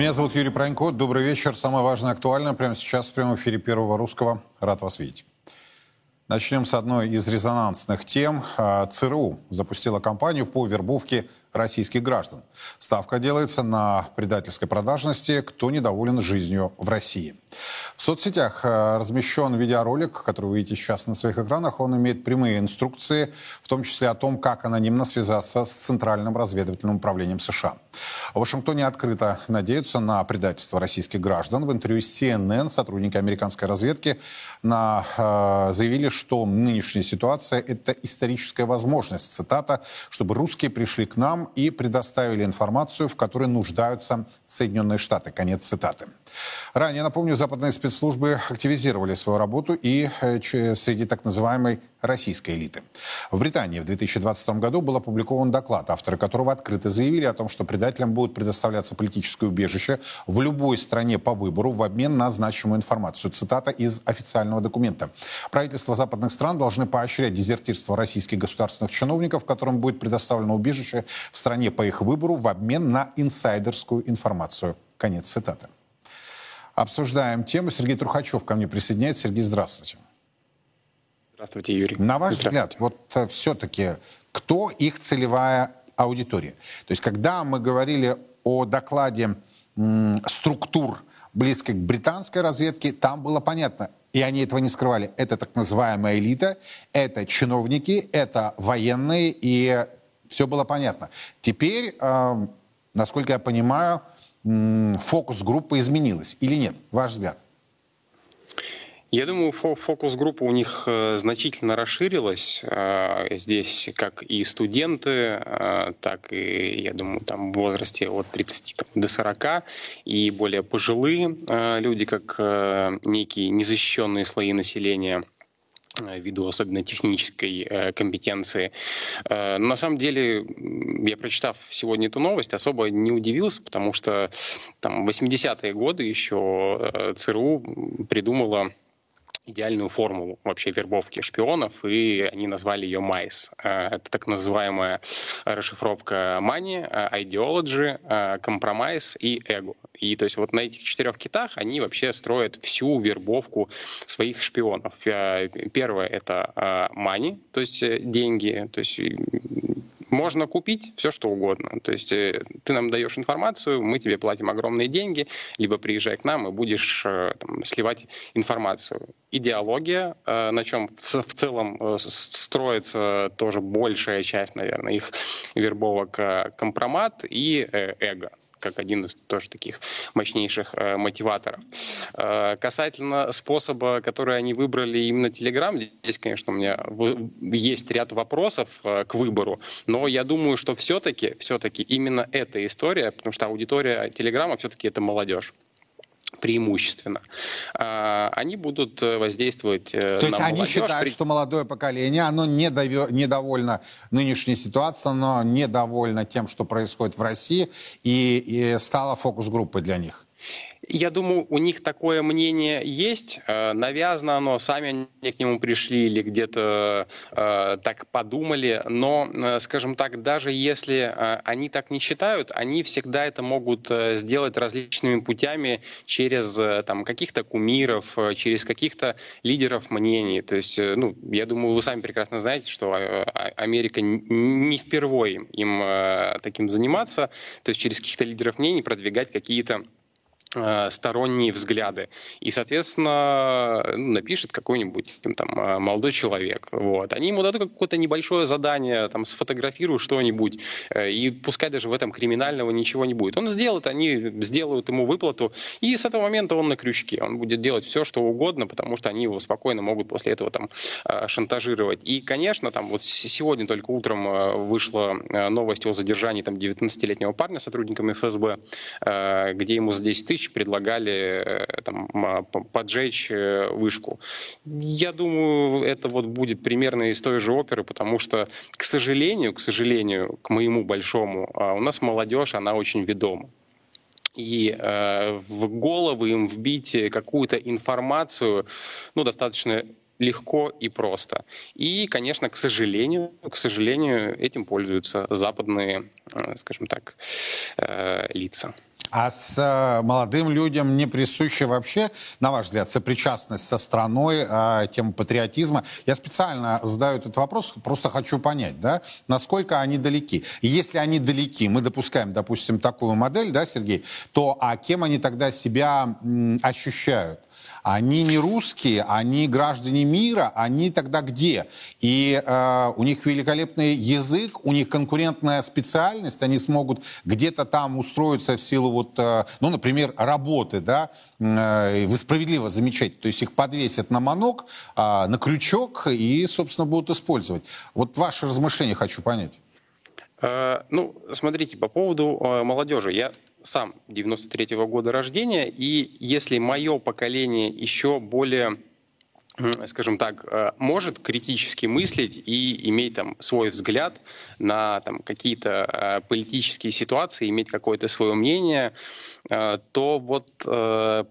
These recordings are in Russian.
Меня зовут Юрий Пронько. Добрый вечер. Самое важное актуальное прямо сейчас в прямом эфире Первого Русского. Рад вас видеть. Начнем с одной из резонансных тем. А, ЦРУ запустила кампанию по вербовке российских граждан. Ставка делается на предательской продажности, кто недоволен жизнью в России. В соцсетях э, размещен видеоролик, который вы видите сейчас на своих экранах. Он имеет прямые инструкции, в том числе о том, как анонимно связаться с Центральным разведывательным управлением США. В Вашингтоне открыто надеются на предательство российских граждан. В интервью CNN сотрудники американской разведки на, э, заявили, что нынешняя ситуация – это историческая возможность, цитата, чтобы русские пришли к нам и предоставили информацию, в которой нуждаются Соединенные Штаты. Конец цитаты. Ранее, напомню, западные спецслужбы активизировали свою работу и э, среди так называемой российской элиты. В Британии в 2020 году был опубликован доклад, авторы которого открыто заявили о том, что предателям будет предоставляться политическое убежище в любой стране по выбору в обмен на значимую информацию. Цитата из официального документа. Правительства западных стран должны поощрять дезертирство российских государственных чиновников, которым будет предоставлено убежище в стране по их выбору в обмен на инсайдерскую информацию. Конец цитаты. Обсуждаем тему. Сергей Трухачев ко мне присоединяется. Сергей, здравствуйте. Здравствуйте, Юрий. На ваш взгляд, вот э, все-таки, кто их целевая аудитория? То есть, когда мы говорили о докладе структур, близких к британской разведке, там было понятно, и они этого не скрывали. Это так называемая элита, это чиновники, это военные, и все было понятно. Теперь, э, насколько я понимаю, фокус группы изменилась или нет? Ваш взгляд? Я думаю, фокус группа у них э, значительно расширилась. Э, здесь как и студенты, э, так и, я думаю, там в возрасте от 30 там, до 40, и более пожилые люди, как некие незащищенные слои населения – ввиду особенно технической э, компетенции. Э, на самом деле, я прочитав сегодня эту новость, особо не удивился, потому что там 80-е годы еще ЦРУ придумала идеальную формулу вообще вербовки шпионов, и они назвали ее MICE. Это так называемая расшифровка Money, Ideology, Compromise и Ego. И то есть вот на этих четырех китах они вообще строят всю вербовку своих шпионов. Первое — это money, то есть э, деньги, то есть можно купить все, что угодно. То есть э, ты нам даешь информацию, мы тебе платим огромные деньги, либо приезжай к нам и будешь э, там, сливать информацию. Идеология, э, на чем в целом строится тоже большая часть, наверное, их вербовок, компромат и эго как один из тоже таких мощнейших э, мотиваторов. Э, касательно способа, который они выбрали именно Telegram, здесь, конечно, у меня есть ряд вопросов э, к выбору, но я думаю, что все-таки, все-таки именно эта история, потому что аудитория Телеграма все-таки это молодежь преимущественно, а, они будут э, воздействовать э, То есть на они молодежь. считают, что молодое поколение, оно недовольно нынешней ситуацией, но недовольно тем, что происходит в России, и, и стало фокус-группой для них? Я думаю, у них такое мнение есть. Э, навязано оно, сами они к нему пришли или где-то э, так подумали. Но, э, скажем так, даже если они так не считают, они всегда это могут сделать различными путями через там, каких-то кумиров, через каких-то лидеров мнений. То есть, ну, я думаю, вы сами прекрасно знаете, что Америка не впервые им таким заниматься. То есть через каких-то лидеров мнений продвигать какие-то Э, сторонние взгляды. И, соответственно, ну, напишет какой-нибудь там э, молодой человек. Вот. Они ему дадут какое-то небольшое задание, там, сфотографируй что-нибудь, э, и пускай даже в этом криминального ничего не будет. Он сделает, они сделают ему выплату, и с этого момента он на крючке. Он будет делать все, что угодно, потому что они его спокойно могут после этого там шантажировать. И, конечно, там вот сегодня только утром вышла новость о задержании там 19-летнего парня сотрудниками ФСБ, где ему за 10 тысяч тысяч предлагали э, там, поджечь э, вышку. Я думаю, это вот будет примерно из той же оперы, потому что, к сожалению, к сожалению, к моему большому, а, у нас молодежь, она очень ведома и э, в головы им вбить какую-то информацию, ну, достаточно легко и просто. И, конечно, к сожалению, к сожалению, этим пользуются западные, э, скажем так, э, лица. А с э, молодым людям не присуща вообще, на ваш взгляд, сопричастность со страной, э, тема патриотизма? Я специально задаю этот вопрос, просто хочу понять, да, насколько они далеки. И если они далеки, мы допускаем, допустим, такую модель, да, Сергей, то а кем они тогда себя ощущают? Они не русские, они граждане мира, они тогда где? И э, у них великолепный язык, у них конкурентная специальность, они смогут где-то там устроиться в силу вот, э, ну, например, работы, да, э, вы справедливо замечаете, то есть их подвесят на манок, э, на крючок и, собственно, будут использовать. Вот ваши размышления хочу понять. Э, ну, смотрите, по поводу э, молодежи. Я сам 93-го года рождения, и если мое поколение еще более скажем так, э, может критически мыслить и иметь там свой взгляд на там, какие-то э, политические ситуации, иметь какое-то свое мнение, э, то вот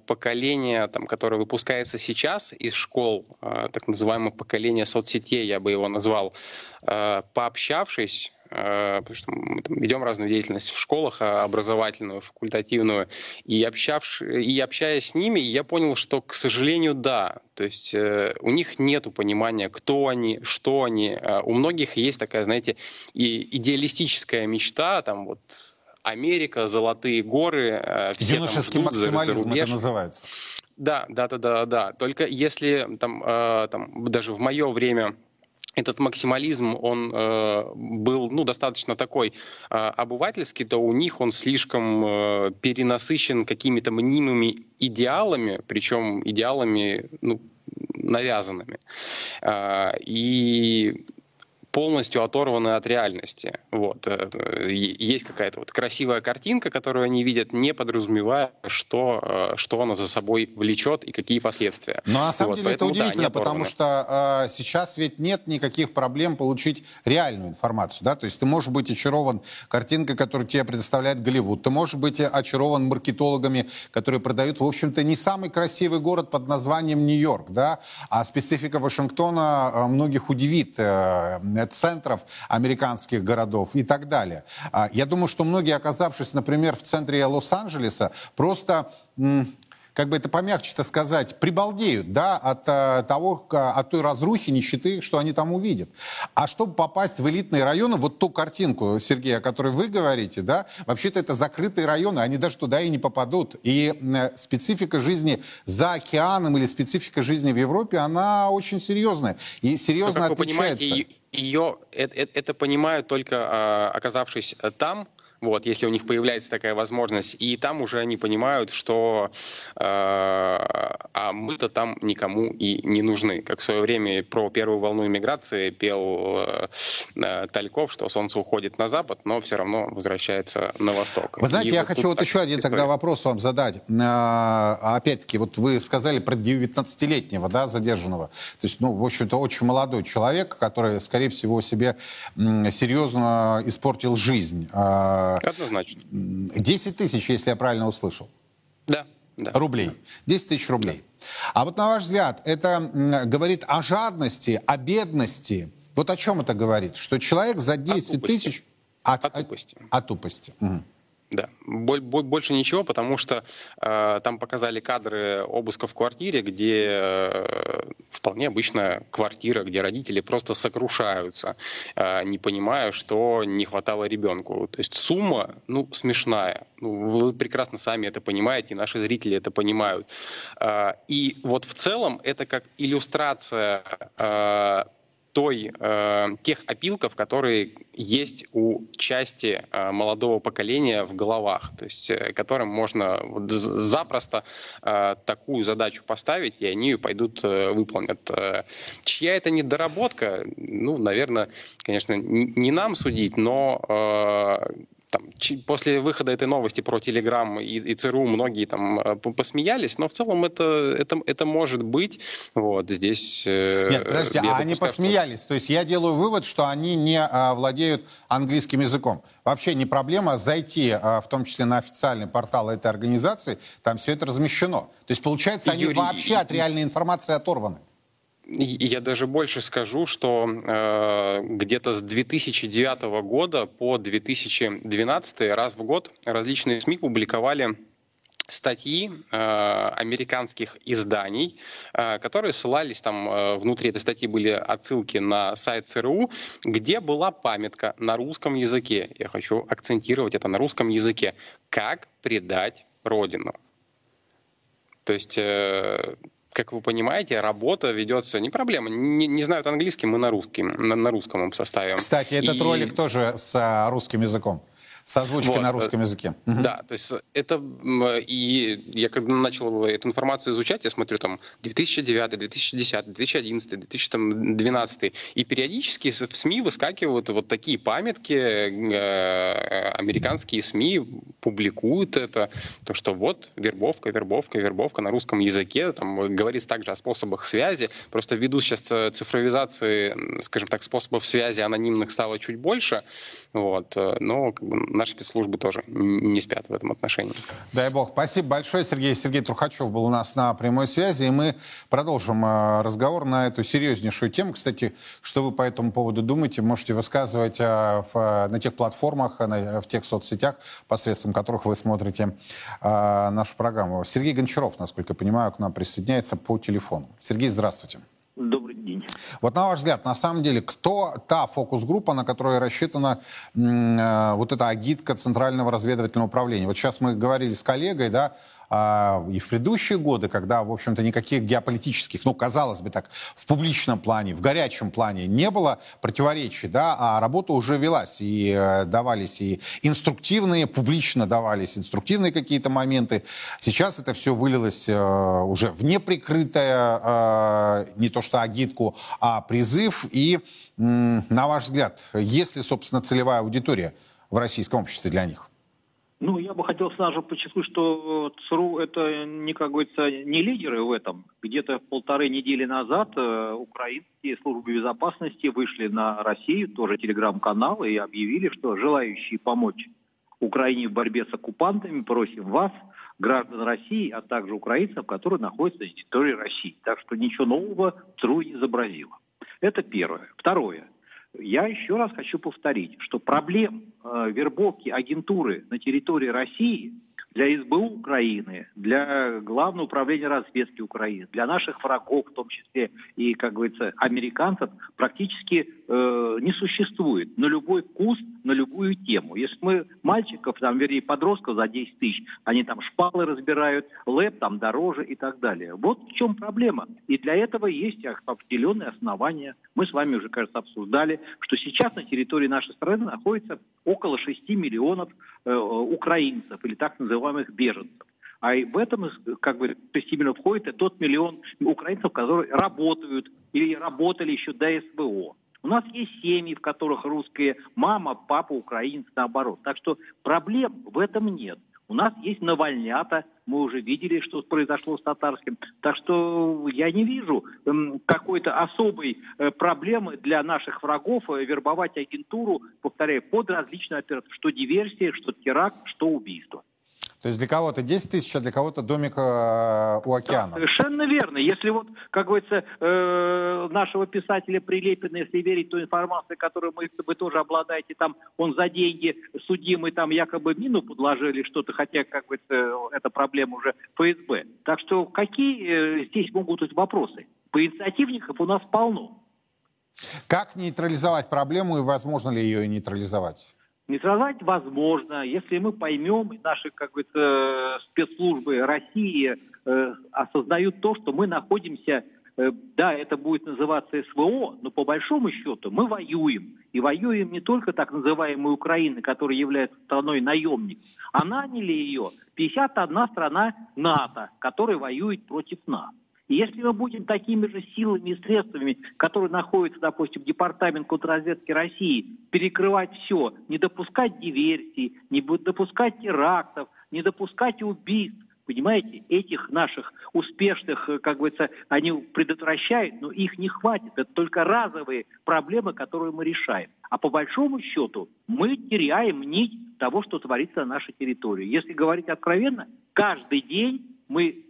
поколение, там, которое выпускается сейчас из школ, так называемое поколение соцсетей, я бы его назвал, пообщавшись потому что мы там, ведем разную деятельность в школах, а, образовательную, факультативную, и, общавш... и общаясь с ними, я понял, что, к сожалению, да, то есть э, у них нет понимания, кто они, что они. Э, у многих есть такая, знаете, и идеалистическая мечта, там вот Америка, золотые горы, э, все Юношеский там максимализм это называется. Да, да, да, да, да. Только если там, э, там даже в мое время этот максимализм, он э, был ну, достаточно такой э, обывательский, то у них он слишком э, перенасыщен какими-то мнимыми идеалами, причем идеалами ну, навязанными. Э, и полностью оторваны от реальности. Вот. Э, есть какая-то вот красивая картинка, которую они видят, не подразумевая, что, э, что она за собой влечет и какие последствия. Но на самом вот, деле поэтому, это удивительно, да, потому что э, сейчас ведь нет никаких проблем получить реальную информацию. Да? То есть ты можешь быть очарован картинкой, которую тебе предоставляет Голливуд. Ты можешь быть очарован маркетологами, которые продают, в общем-то, не самый красивый город под названием Нью-Йорк. Да? А специфика Вашингтона э, многих удивит. Центров американских городов и так далее. А, я думаю, что многие, оказавшись, например, в центре Лос-Анджелеса, просто как бы это помягче-то сказать, прибалдеют, да, от э, того, от той разрухи, нищеты, что они там увидят. А чтобы попасть в элитные районы, вот ту картинку, Сергей, о которой вы говорите, да, вообще-то это закрытые районы, они даже туда и не попадут. И э, специфика жизни за океаном или специфика жизни в Европе, она очень серьезная. И серьезно Но, как отличается. Вы понимаете, ее, это, это понимают только а, оказавшись там, вот, если у них появляется такая возможность. И там уже они понимают, что э, а мы-то там никому и не нужны. Как в свое время про первую волну иммиграции пел э, Тальков, что солнце уходит на запад, но все равно возвращается на восток. Вы знаете, и я вот хочу вот еще один история. тогда вопрос вам задать. А, опять-таки, вот вы сказали про 19-летнего да, задержанного. То есть, ну, в общем-то, очень молодой человек, который, скорее всего, себе серьезно испортил жизнь. А, Однозначно. 10 тысяч, если я правильно услышал. Да. Да. Рублей. 10 тысяч рублей. Да. А вот на ваш взгляд, это говорит о жадности, о бедности. Вот о чем это говорит? Что человек за 10 тысяч... От, от тупости. От тупости. Угу. Да, больше ничего, потому что э, там показали кадры обыска в квартире, где э, вполне обычная квартира, где родители просто сокрушаются, э, не понимая, что не хватало ребенку. То есть сумма, ну, смешная. Ну, вы прекрасно сами это понимаете, наши зрители это понимают. Э, и вот в целом это как иллюстрация э, той, э, тех опилков, которые есть у части э, молодого поколения в головах, то есть э, которым можно вот запросто э, такую задачу поставить, и они ее пойдут э, выполнят. Э, чья это недоработка, ну, наверное, конечно, не нам судить, но э, там, после выхода этой новости про Телеграм и, и ЦРУ многие там э, посмеялись, но в целом это, это, это может быть. Вот здесь... Э, Нет, подождите, а они посмеялись. Что... То есть я делаю вывод, что они не а, владеют английским языком. Вообще не проблема зайти, а, в том числе на официальный портал этой организации, там все это размещено. То есть получается, они Юрий... вообще от реальной информации оторваны. Я даже больше скажу, что э, где-то с 2009 года по 2012 раз в год различные СМИ публиковали статьи э, американских изданий, э, которые ссылались там, э, внутри этой статьи были отсылки на сайт ЦРУ, где была памятка на русском языке. Я хочу акцентировать это на русском языке. Как предать Родину. То есть... Э, как вы понимаете, работа ведется не проблема. Не, не знают английский, мы на русском, на, на русском составим. Кстати, этот И... ролик тоже с а, русским языком. С озвучкой вот. на русском языке. Да, то есть это... И я когда начал эту информацию изучать, я смотрю там 2009, 2010, 2011, 2012, и периодически в СМИ выскакивают вот такие памятки, э, американские СМИ публикуют это, то, что вот вербовка, вербовка, вербовка на русском языке, там говорится также о способах связи, просто ввиду сейчас цифровизации, скажем так, способов связи анонимных стало чуть больше, вот, э, но как бы, наши спецслужбы тоже не спят в этом отношении. Дай бог. Спасибо большое, Сергей. Сергей Трухачев был у нас на прямой связи, и мы продолжим э, разговор на эту серьезнейшую тему. Кстати, что вы по этому поводу думаете, можете высказывать э, на тех платформах, в тех соцсетях, посредством которых вы смотрите нашу программу. Сергей Гончаров, насколько я понимаю, к нам присоединяется по телефону. Сергей, здравствуйте. Добрый день. Вот на ваш взгляд, на самом деле, кто та фокус-группа, на которой рассчитана э, вот эта агитка Центрального разведывательного управления? Вот сейчас мы говорили с коллегой, да, а, и в предыдущие годы, когда, в общем-то, никаких геополитических, ну, казалось бы так, в публичном плане, в горячем плане не было противоречий, да, а работа уже велась, и э, давались и инструктивные, публично давались инструктивные какие-то моменты. Сейчас это все вылилось э, уже в неприкрытое, э, не то что агитку, а призыв. И, на ваш взгляд, есть ли, собственно, целевая аудитория в российском обществе для них? Ну, я бы хотел сразу подчеркнуть, что ЦРУ это не, как говорится, не лидеры в этом. Где-то полторы недели назад э, украинские службы безопасности вышли на Россию, тоже телеграм-канал, и объявили, что желающие помочь Украине в борьбе с оккупантами просим вас, граждан России, а также украинцев, которые находятся на территории России. Так что ничего нового ЦРУ не изобразило. Это первое. Второе. Я еще раз хочу повторить, что проблем э, вербовки агентуры на территории России для СБУ Украины, для Главного управления разведки Украины, для наших врагов, в том числе и, как говорится, американцев, практически э, не существует на любой вкус, на любую тему. Если мы мальчиков, там, вернее, подростков за 10 тысяч, они там шпалы разбирают, лэп там дороже и так далее. Вот в чем проблема. И для этого есть определенные основания. Мы с вами уже, кажется, обсуждали, что сейчас на территории нашей страны находится около 6 миллионов э, украинцев или так называемых беженцев. А в этом, как бы, то есть именно входит тот миллион украинцев, которые работают или работали еще до СВО. У нас есть семьи, в которых русские мама, папа, украинцы, наоборот. Так что проблем в этом нет. У нас есть навальнята, мы уже видели, что произошло с татарским. Так что я не вижу эм, какой-то особой э, проблемы для наших врагов э, вербовать агентуру, повторяю, под различные операции, что диверсия, что теракт, что убийство. То есть для кого-то 10 тысяч, а для кого-то домик э, у океана. Да, совершенно верно. Если вот, как говорится, э, нашего писателя Прилепина, если верить той информации, которую мы, вы тоже обладаете, там он за деньги судимый, там якобы мину подложили что-то, хотя, как говорится, это проблема уже ФСБ. Так что какие э, здесь могут быть вопросы? По инициативников у нас полно. Как нейтрализовать проблему и возможно ли ее нейтрализовать? Нейтрализовать возможно, если мы поймем, наши как бы, спецслужбы России э, осознают то, что мы находимся, э, да, это будет называться СВО, но по большому счету мы воюем. И воюем не только так называемой Украины, которая является страной наемник, а наняли ее 51 страна НАТО, которая воюет против нас. И если мы будем такими же силами и средствами, которые находятся, допустим, в Департамент контрразведки России, перекрывать все, не допускать диверсий, не допускать терактов, не допускать убийств, Понимаете, этих наших успешных, как говорится, они предотвращают, но их не хватит. Это только разовые проблемы, которые мы решаем. А по большому счету мы теряем нить того, что творится на нашей территории. Если говорить откровенно, каждый день мы,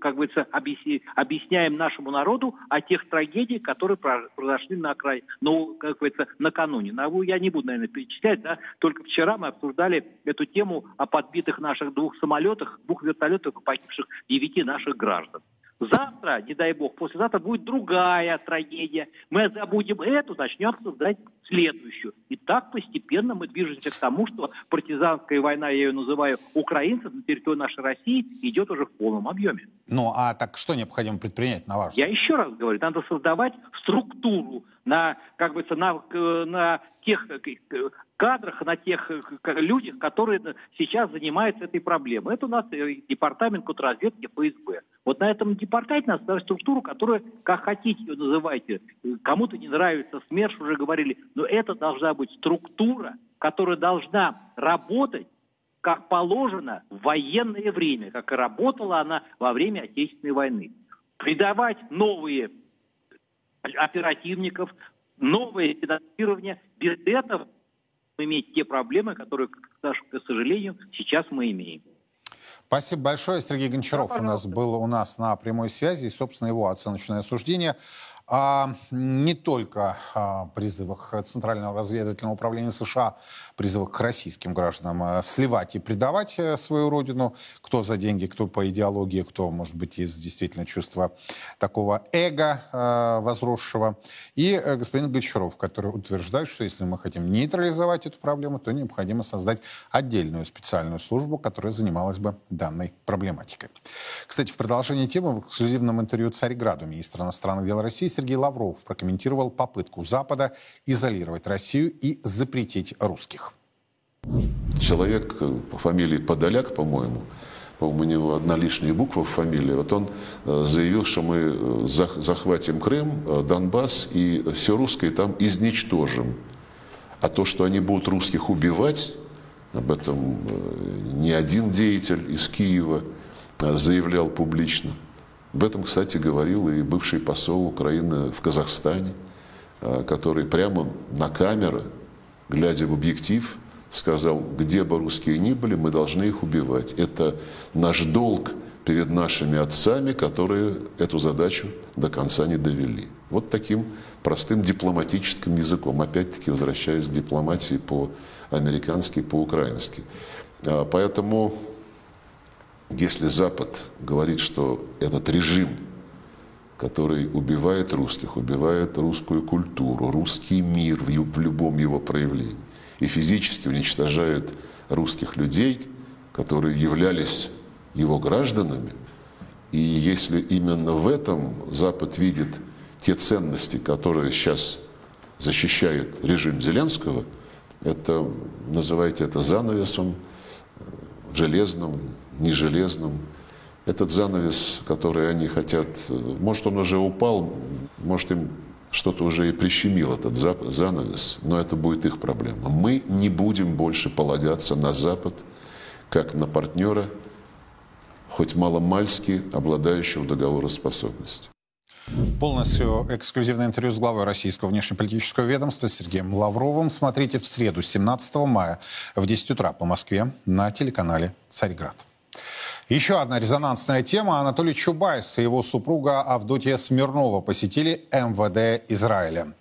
как говорится, объясняем нашему народу о тех трагедиях, которые произошли на окраине, ну, как говорится, накануне. Я не буду, наверное, перечислять, да, только вчера мы обсуждали эту тему о подбитых наших двух самолетах, двух вертолетах и погибших девяти наших граждан. Завтра, не дай бог, послезавтра будет другая трагедия. Мы забудем эту, начнем создать следующую. И так постепенно мы движемся к тому, что партизанская война, я ее называю, украинцев на территории нашей России идет уже в полном объеме. Ну, а так что необходимо предпринять, на ваш взгляд? Я еще раз говорю, надо создавать структуру на, как бы, на, на тех кадрах, на тех э, людях, которые сейчас занимаются этой проблемой. Это у нас э, департамент контрразведки ФСБ. Вот на этом департаменте надо создать структуру, которая, как хотите ее называйте, кому-то не нравится, СМЕРШ уже говорили, но это должна быть структура, которая должна работать как положено в военное время, как и работала она во время Отечественной войны. Придавать новые оперативников, новое финансирование. Без этого иметь те проблемы, которые, к сожалению, сейчас мы имеем. Спасибо большое. Сергей Гончаров да, у нас был у нас на прямой связи. И, собственно, его оценочное суждение о не только о призывах Центрального разведывательного управления США, призывах к российским гражданам а сливать и предавать э, свою родину, кто за деньги, кто по идеологии, кто, может быть, из действительно чувства такого эго э, возросшего. И э, господин Гончаров, который утверждает, что если мы хотим нейтрализовать эту проблему, то необходимо создать отдельную специальную службу, которая занималась бы данной проблематикой. Кстати, в продолжении темы в эксклюзивном интервью Царьграду министр иностранных дел России Сергей Лавров прокомментировал попытку Запада изолировать Россию и запретить русских. Человек э, по фамилии Подоляк, по-моему, у него одна лишняя буква в фамилии, вот он э, заявил, что мы э, захватим Крым, Донбасс и все русское там изничтожим. А то, что они будут русских убивать, об этом ни один деятель из Киева заявлял публично – об этом, кстати, говорил и бывший посол Украины в Казахстане, а, который прямо на камеры, глядя в объектив, сказал, где бы русские ни были, мы должны их убивать. Это наш долг перед нашими отцами, которые эту задачу до конца не довели. Вот таким простым дипломатическим языком, опять-таки возвращаясь к дипломатии по-американски, по-украински. А, поэтому если Запад говорит, что этот режим, который убивает русских, убивает русскую культуру, русский мир в любом его проявлении, и физически уничтожает русских людей, которые являлись его гражданами, и если именно в этом Запад видит те ценности, которые сейчас защищает режим Зеленского, это, называйте это занавесом железным, не железным. Этот занавес, который они хотят, может, он уже упал, может, им что-то уже и прищемил этот занавес, но это будет их проблема. Мы не будем больше полагаться на Запад, как на партнера, хоть маломальски обладающего договороспособностью. Полностью эксклюзивное интервью с главой российского внешнеполитического ведомства Сергеем Лавровым смотрите в среду, 17 мая в 10 утра по Москве на телеканале «Царьград». Еще одна резонансная тема. Анатолий Чубайс и его супруга Авдотья Смирнова посетили МВД Израиля.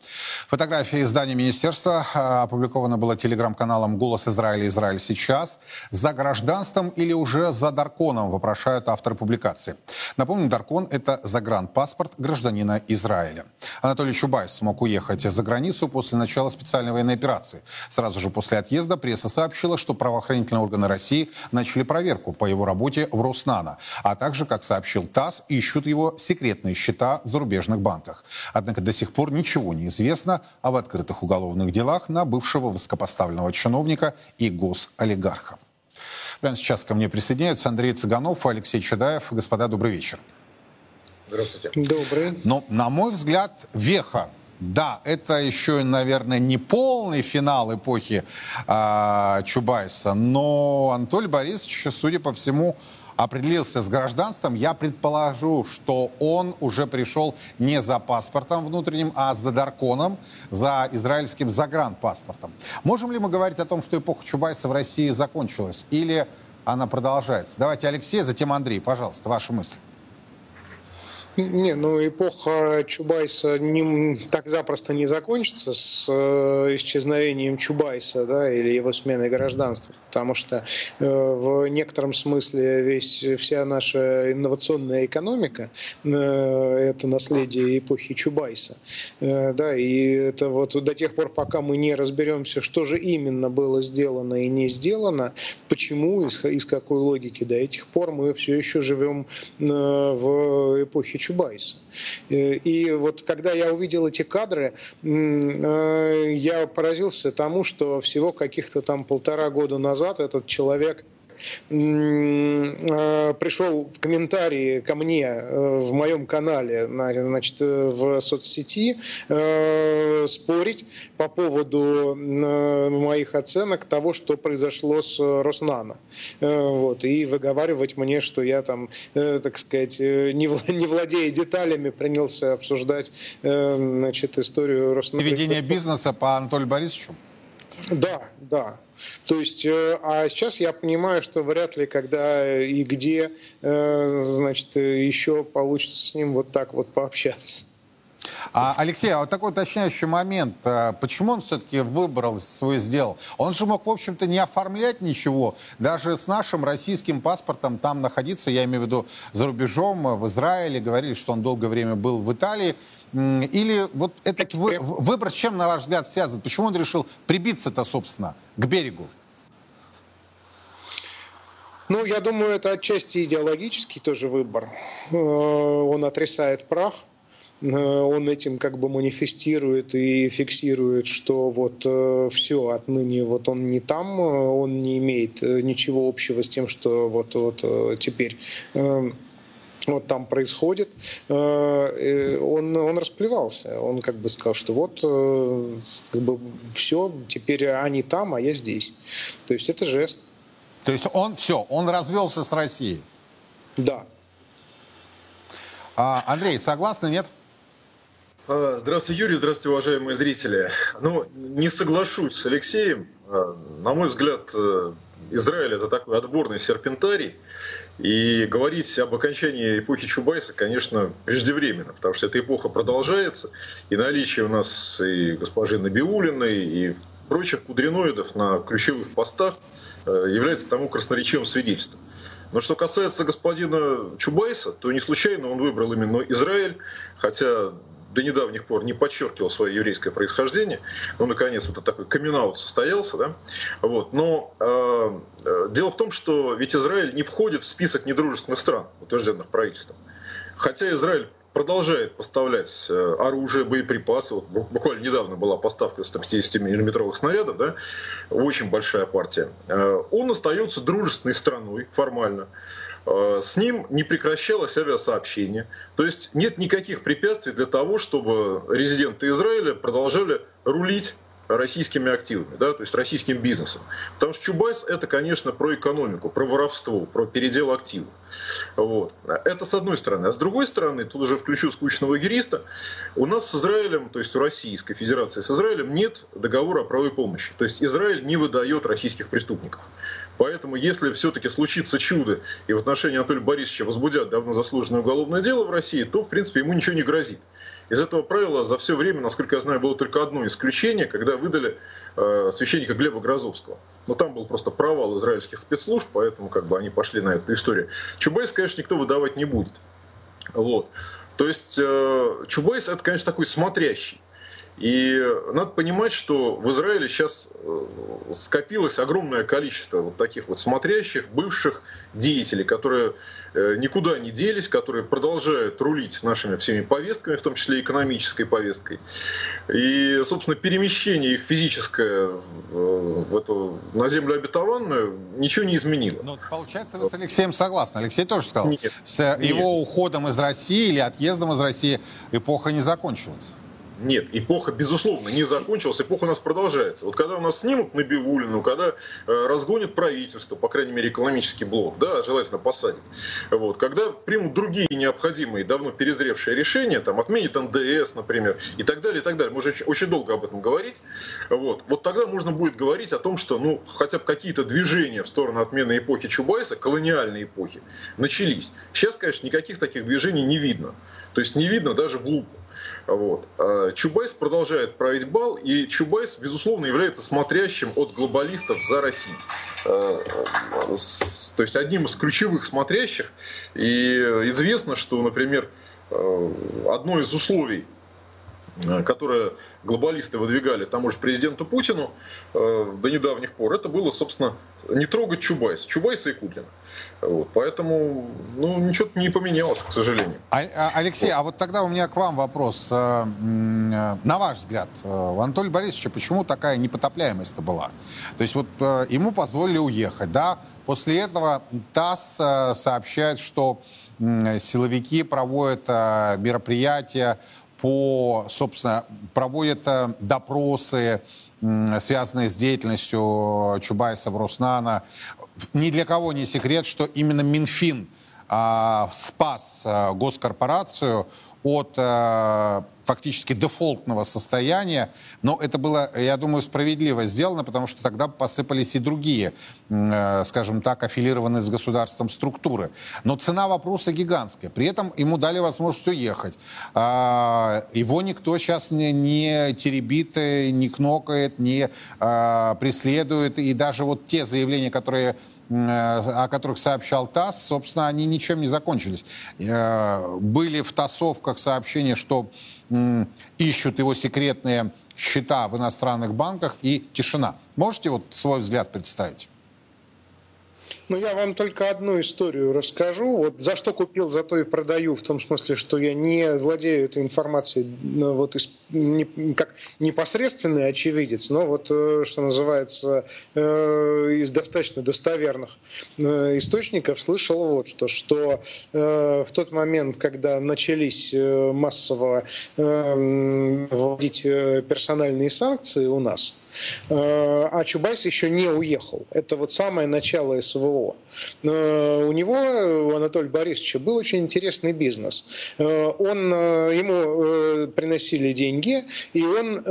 Фотография издания министерства а, опубликована была телеграм-каналом «Голос Израиля. Израиль сейчас». За гражданством или уже за Дарконом, вопрошают авторы публикации. Напомню, Даркон – это загранпаспорт гражданина Израиля. Анатолий Чубайс смог уехать за границу после начала специальной военной операции. Сразу же после отъезда пресса сообщила, что правоохранительные органы России начали проверку по его работе в Роснано. А также, как сообщил ТАСС, ищут его секретные счета в зарубежных банках. Однако до сих пор ничего не известно об открытых уголовных делах на бывшего высокопоставленного чиновника и госолигарха. Прямо сейчас ко мне присоединяются Андрей Цыганов и Алексей Чадаев. Господа, добрый вечер. Здравствуйте. Добрый. Но, на мой взгляд, веха да, это еще, наверное, не полный финал эпохи э, Чубайса, но Анатолий Борисович, судя по всему, определился с гражданством, я предположу, что он уже пришел не за паспортом внутренним, а за дарконом, за израильским загранпаспортом. Можем ли мы говорить о том, что эпоха Чубайса в России закончилась? Или она продолжается. Давайте Алексей, затем Андрей, пожалуйста, ваша мысль. Не, ну эпоха Чубайса не, так запросто не закончится с э, исчезновением Чубайса, да, или его сменой гражданства, потому что э, в некотором смысле весь вся наша инновационная экономика э, это наследие эпохи Чубайса, э, да, и это вот до тех пор, пока мы не разберемся, что же именно было сделано и не сделано, почему, из, из какой логики до этих пор мы все еще живем э, в эпохе Чубайса. Э, и вот когда я увидел эти кадры, э, я поразился тому, что всего каких-то там полтора года назад этот человек пришел в комментарии ко мне э, в моем канале, значит, э, в соцсети, спорить по поводу моих оценок того, что произошло с Роснано. Вот, и выговаривать мне, что я там, так сказать, не владея деталями, принялся обсуждать значит, историю Роснано. Ведение бизнеса по Анатолию Борисовичу? Да, да. То есть, э, а сейчас я понимаю, что вряд ли когда и где, э, значит, еще получится с ним вот так вот пообщаться. А, Алексей, а вот такой уточняющий момент. А почему он все-таки выбрал свой сделал? Он же мог, в общем-то, не оформлять ничего. Даже с нашим российским паспортом там находиться, я имею в виду за рубежом, в Израиле. Говорили, что он долгое время был в Италии. Или вот этот вы, выбор с чем, на ваш взгляд, связан? Почему он решил прибиться-то, собственно, к берегу? Ну, я думаю, это отчасти идеологический тоже выбор. Э, он отрисает прах, э, он этим как бы манифестирует и фиксирует, что вот э, все, отныне вот он не там, он не имеет ничего общего с тем, что вот, вот теперь вот там происходит, э, он, он расплевался. Он как бы сказал, что вот э, как бы все, теперь они там, а я здесь. То есть это жест. То есть он все, он развелся с Россией? Да. А, Андрей, согласны, нет? А, здравствуйте, Юрий, здравствуйте, уважаемые зрители. Ну, не соглашусь с Алексеем. А, на мой взгляд, э, Израиль это такой отборный серпентарий. И говорить об окончании эпохи Чубайса, конечно, преждевременно, потому что эта эпоха продолжается, и наличие у нас и госпожи Набиулиной, и прочих кудриноидов на ключевых постах э, является тому красноречивым свидетельством. Но что касается господина Чубайса, то не случайно он выбрал именно Израиль, хотя до недавних пор не подчеркивал свое еврейское происхождение. Ну, наконец, вот такой камин состоялся. Да? Вот. Но э, э, дело в том, что ведь Израиль не входит в список недружественных стран, утвержденных правительством. Хотя Израиль продолжает поставлять э, оружие, боеприпасы. Вот буквально недавно была поставка 150-миллиметровых снарядов, да, очень большая партия. Э, он остается дружественной страной формально. Э, с ним не прекращалось авиасообщение. То есть нет никаких препятствий для того, чтобы резиденты Израиля продолжали рулить российскими активами, да, то есть российским бизнесом. Потому что Чубайс это, конечно, про экономику, про воровство, про передел активов. Вот. Это с одной стороны. А с другой стороны, тут уже включу скучного юриста, у нас с Израилем, то есть у Российской Федерации с Израилем нет договора о правовой помощи. То есть Израиль не выдает российских преступников. Поэтому, если все-таки случится чудо, и в отношении Анатолия Борисовича возбудят давно заслуженное уголовное дело в России, то, в принципе, ему ничего не грозит. Из этого правила за все время, насколько я знаю, было только одно исключение, когда выдали э, священника Глеба Грозовского. Но там был просто провал израильских спецслужб, поэтому как бы они пошли на эту историю. Чубайс, конечно, никто выдавать не будет. Вот. То есть э, Чубайс это, конечно, такой смотрящий. И надо понимать, что в Израиле сейчас э, скопилось огромное количество вот таких вот смотрящих, бывших деятелей, которые э, никуда не делись, которые продолжают рулить нашими всеми повестками, в том числе экономической повесткой. И, собственно, перемещение их физическое в эту, на землю обетованную ничего не изменило. Но получается, вы с Алексеем согласны. Алексей тоже сказал, нет, с нет. его уходом из России или отъездом из России эпоха не закончилась. Нет, эпоха, безусловно, не закончилась, эпоха у нас продолжается. Вот когда у нас снимут Набиулину, когда э, разгонят правительство, по крайней мере, экономический блок, да, желательно посадят, вот, когда примут другие необходимые, давно перезревшие решения, там, отменят НДС, например, и так далее, и так далее, можно очень, очень долго об этом говорить, вот, вот тогда можно будет говорить о том, что, ну, хотя бы какие-то движения в сторону отмены эпохи Чубайса, колониальной эпохи, начались. Сейчас, конечно, никаких таких движений не видно. То есть не видно даже в лупу. Вот. А Чубайс продолжает править бал, и Чубайс, безусловно, является смотрящим от глобалистов за Россию. А, то есть одним из ключевых смотрящих. И известно, что, например, а, одно из условий Э, которое глобалисты выдвигали тому же президенту Путину э, до недавних пор, это было, собственно, не трогать Чубайса, Чубайса и Кудрина. Вот, поэтому ну, ничего не поменялось, к сожалению. А, а, Алексей, вот. а вот тогда у меня к вам вопрос. Э, на ваш взгляд, у Анатолия Борисовича почему такая непотопляемость-то была? То есть вот ему позволили уехать, да? После этого ТАСС сообщает, что силовики проводят мероприятия по, собственно, проводят э, допросы, связанные с деятельностью Чубайса Руснана. Ни для кого не секрет, что именно Минфин а, спас а, госкорпорацию от э, фактически дефолтного состояния, но это было, я думаю, справедливо сделано, потому что тогда посыпались и другие, э, скажем так, аффилированные с государством структуры. Но цена вопроса гигантская. При этом ему дали возможность уехать. Э, его никто сейчас не, не теребит, не кнокает, не э, преследует. И даже вот те заявления, которые Э, о которых сообщал ТАСС, собственно, они ничем не закончились. Э, были в тассовках сообщения, что ищут его секретные счета в иностранных банках и тишина. Можете вот свой взгляд представить? Ну, я вам только одну историю расскажу. Вот за что купил, за то и продаю, в том смысле, что я не владею этой информацией ну, вот, не, как непосредственный очевидец, но вот, э, что называется, э, из достаточно достоверных э, источников слышал вот что, что э, в тот момент, когда начались э, массово э, вводить персональные санкции у нас, Э, а Чубайс еще не уехал. Это вот самое начало СВО. Э, у него, у Анатолия Борисовича, был очень интересный бизнес. Э, он, ему приносили деньги, и он,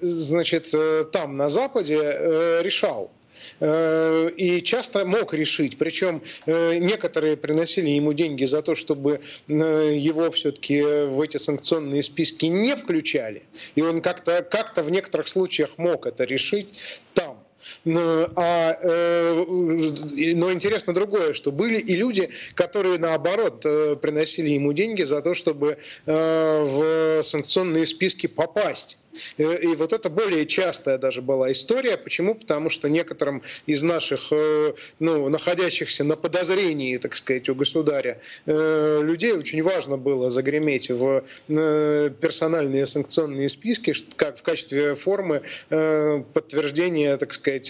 значит, там, на Западе, решал, Э, и часто мог решить. Причем э, некоторые приносили ему деньги за то, чтобы э, его все-таки в эти санкционные списки не включали. И он как-то как в некоторых случаях мог это решить там. А, но интересно другое, что были и люди, которые наоборот приносили ему деньги за то, чтобы в санкционные списки попасть. Э, и вот это более частая даже была история. Почему? Потому что некоторым из наших, э, ну, находящихся на подозрении, так сказать, у государя э, людей очень важно было загреметь в персональные санкционные списки как в качестве формы подтверждения, так сказать,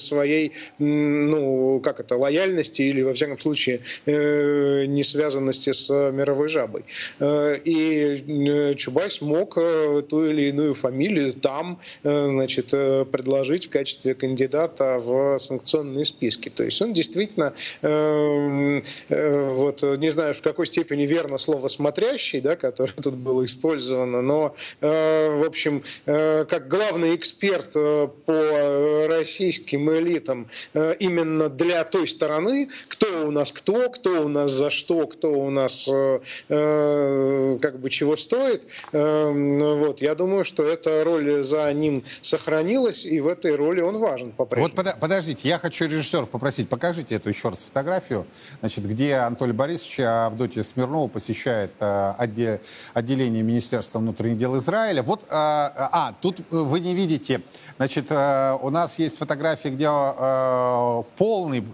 своей, ну, как это, лояльности или, во всяком случае, не связанности с мировой жабой. И Чубайс мог ту или иную фамилию там, э, значит, э, предложить в качестве кандидата в санкционные списки. То есть он действительно, э, вот, не знаю, в какой степени верно слово «смотрящий», да, которое тут было использовано, но, в общем, как главный эксперт по российским элитам именно для той стороны, кто у нас кто, кто у нас за что, кто у нас как бы чего стоит, вот, я думаю, что эта роль за ним сохранилась, и в этой роли он важен по-прежнему. Вот подождите, я хочу режиссеров попросить, покажите эту еще раз фотографию, значит, где Анатолий Борисович Авдотья Смирнова посещает э, отделение Министерства внутренних дел Израиля. Вот, э, а, тут вы не видите, значит, э, у нас есть фотография, где полный,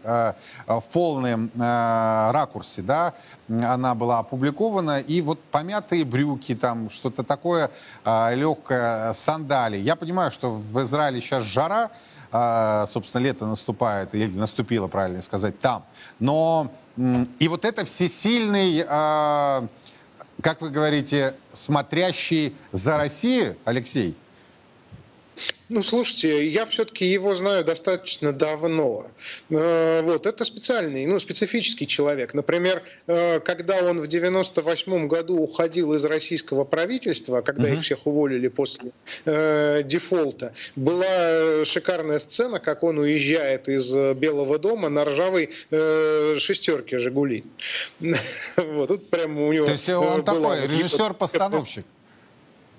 в полном ракурсе, да, она была опубликована, и вот помятые брюки, там что-то такое легкое, Э, сандали. Я понимаю, что в Израиле сейчас жара, э, собственно, лето наступает, или наступило, правильно сказать, там. Но и вот это всесильный, э, как вы говорите, смотрящий за Россию, Алексей? Ну, слушайте, я все-таки его знаю достаточно давно. Э, вот, это специальный, ну, специфический человек. Например, э, когда он в 98 году уходил из российского правительства, когда uh-huh. их всех уволили после э, дефолта, была шикарная сцена, как он уезжает из Белого дома на ржавой э, шестерке «Жигули». вот, тут прямо у него... То есть он такой режиссер-постановщик?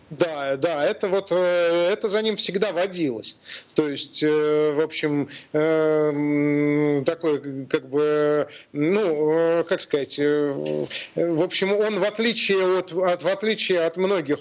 Да, да, это вот э, это за ним всегда водилось. То есть, э, в общем, э, такой, как бы, ну, как сказать, в общем, он в отличие от, от в отличие от многих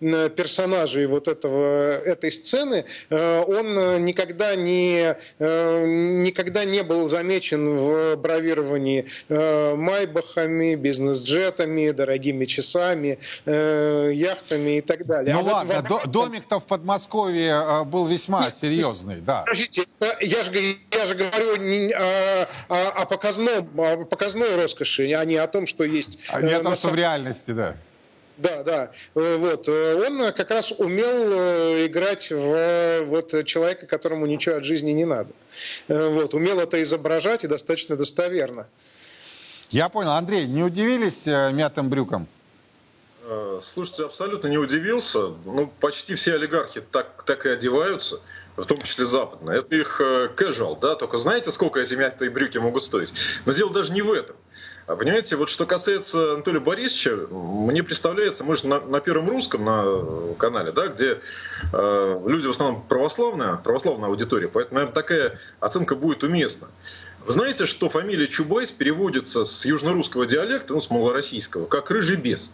персонажей вот этого этой сцены, он никогда не никогда не был замечен в бравировании майбахами, бизнес-джетами, дорогими часами, яхтами и так далее. Ну а ладно, вот, до, домик-то в Подмосковье был весьма серьезный, да. Подождите, я же, я же говорю не, о, о, о, показном, о показной роскоши, а не о том, что есть... А не о том, что в реальности, да. Да, да. Э, вот. Э, он как раз умел э, играть в вот, человека, которому ничего от жизни не надо. Вот. Умел это изображать и достаточно достоверно. Я понял. Андрей, не удивились мятым брюкам? Э, слушайте, абсолютно не удивился. Ну, почти все олигархи так, так и одеваются, в том числе западные. Это их э, casual, да, только знаете, сколько эти мятые брюки могут стоить? Но дело даже не в этом. А понимаете, вот что касается Анатолия Борисовича, мне представляется, мы же на, на Первом Русском, на канале, да, где э, люди в основном православная, православная аудитория, поэтому, наверное, такая оценка будет уместна. Вы знаете, что фамилия Чубайс переводится с южнорусского диалекта, ну, с малороссийского, как «рыжий бес».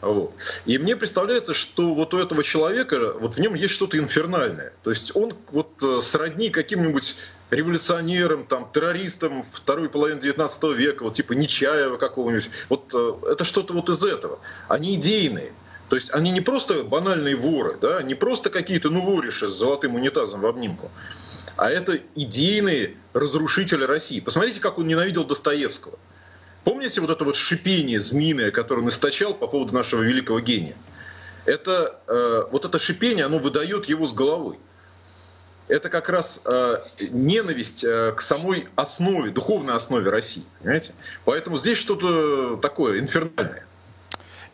Вот. И мне представляется, что вот у этого человека, вот в нем есть что-то инфернальное. То есть он вот э, сродни каким-нибудь революционерам, там, террористам второй половины 19 века, вот типа Нечаева какого-нибудь. Вот э, это что-то вот из этого. Они идейные. То есть они не просто банальные воры, да, не просто какие-то нувориши с золотым унитазом в обнимку, а это идейные разрушители России. Посмотрите, как он ненавидел Достоевского. Помните вот это вот шипение змеиное, которое он источал по поводу нашего великого гения? Это, э, вот это шипение, оно выдает его с головой. Это как раз э, ненависть э, к самой основе, духовной основе России. Понимаете? Поэтому здесь что-то такое инфернальное.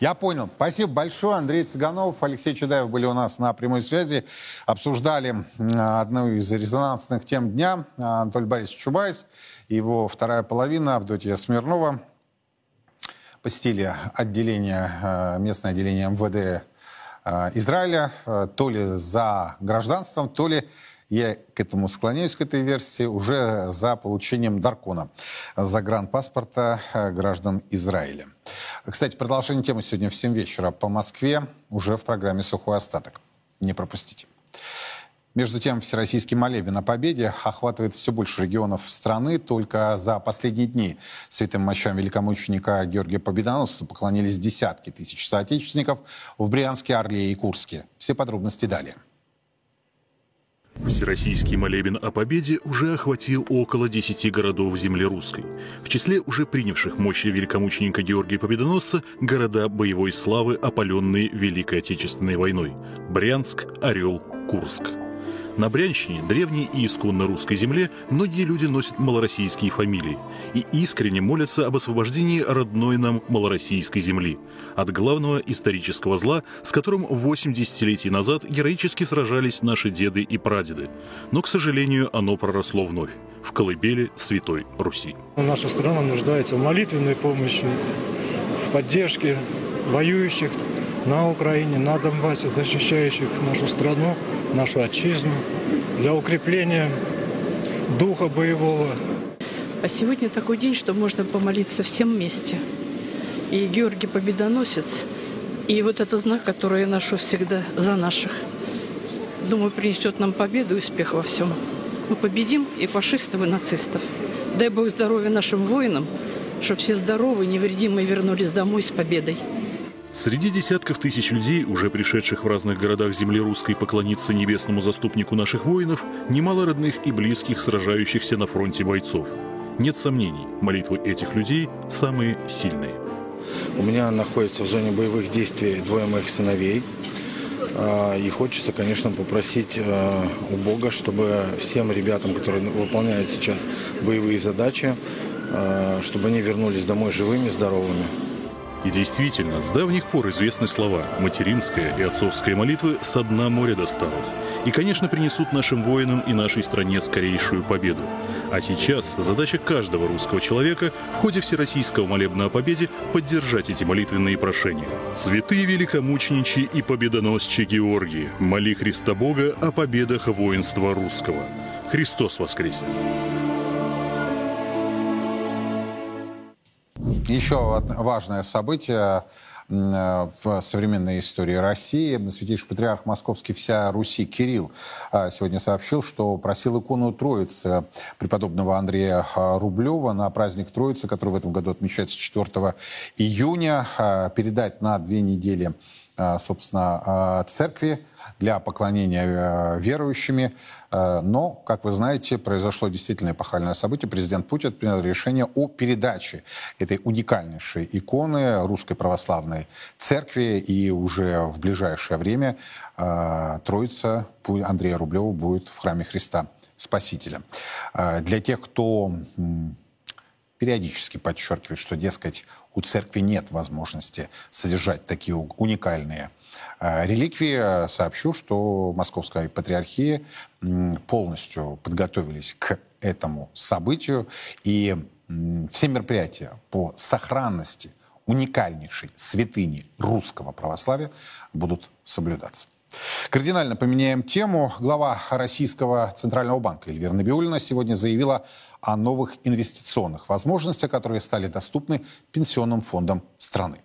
Я понял. Спасибо большое. Андрей Цыганов, Алексей Чудаев были у нас на прямой связи. Обсуждали одну из резонансных тем дня. Анатолий Борисович Чубайс его вторая половина, Авдотья Смирнова, посетили отделение, э, местное отделение МВД э, Израиля, э, то ли за гражданством, то ли я к этому склоняюсь, к этой версии, уже за получением Даркона, загранпаспорта граждан Израиля. Кстати, продолжение темы сегодня в 7 вечера по Москве, уже в программе «Сухой остаток». Не пропустите. Между тем, Всероссийский молебен о победе охватывает все больше регионов страны. Только за последние дни святым мощам великомученика Георгия Победоносца поклонились десятки тысяч соотечественников в Брянске, Орле и Курске. Все подробности далее. Всероссийский молебен о победе уже охватил около 10 городов земли русской. В числе уже принявших мощи великомученика Георгия Победоносца города боевой славы, опаленные Великой Отечественной войной – Брянск, Орел, Курск. На Брянщине, древней и исконно русской земле, многие люди носят малороссийские фамилии и искренне молятся об освобождении родной нам малороссийской земли от главного исторического зла, с которым 8 десятилетий назад героически сражались наши деды и прадеды. Но, к сожалению, оно проросло вновь в колыбели Святой Руси. Наша страна нуждается в молитвенной помощи, в поддержке воюющих на Украине, на Донбассе, защищающих нашу страну, нашу отчизну, для укрепления духа боевого. А сегодня такой день, что можно помолиться всем вместе. И Георгий Победоносец, и вот этот знак, который я ношу всегда за наших. Думаю, принесет нам победу и успех во всем. Мы победим и фашистов, и нацистов. Дай Бог здоровья нашим воинам, чтобы все здоровые, невредимые вернулись домой с победой. Среди десятков тысяч людей, уже пришедших в разных городах земли русской поклониться небесному заступнику наших воинов, немало родных и близких сражающихся на фронте бойцов. Нет сомнений, молитвы этих людей самые сильные. У меня находится в зоне боевых действий двое моих сыновей. А, и хочется, конечно, попросить а, у Бога, чтобы всем ребятам, которые выполняют сейчас боевые задачи, а, чтобы они вернулись домой живыми, здоровыми. И действительно, с давних пор известны слова «материнская и отцовская молитвы со дна моря достанут». И, конечно, принесут нашим воинам и нашей стране скорейшую победу. А сейчас задача каждого русского человека в ходе Всероссийского молебна о победе поддержать эти молитвенные прошения. Святые великомученичи и победоносчи Георгии, моли Христа Бога о победах воинства русского. Христос воскресе! Еще важное событие Э, в современной истории России. Святейший патриарх Московский вся Руси Кирилл э, сегодня сообщил, что просил икону Троицы преподобного Андрея э, Рублева на праздник Троицы, который в этом году отмечается 4 июня, передать на две недели собственно, церкви для поклонения верующими. Э, но, как вы знаете, произошло действительно эпохальное событие. Президент Путин принял решение о передаче этой уникальнейшей иконы Русской Православной Церкви. И уже в ближайшее время э, Троица Андрея Рублева будет в храме Христа Спасителя. Э, для тех, кто периодически подчеркивает, что, дескать, у церкви нет возможности содержать такие уникальные Э, реликвии, сообщу, что Московская патриархия полностью подготовились к этому событию, и все мероприятия по сохранности уникальнейшей святыни русского православия будут соблюдаться. Кардинально поменяем тему. Глава Российского Центрального банка Эльвира Набиулина сегодня заявила о новых инвестиционных возможностях, которые стали доступны пенсионным фондам страны.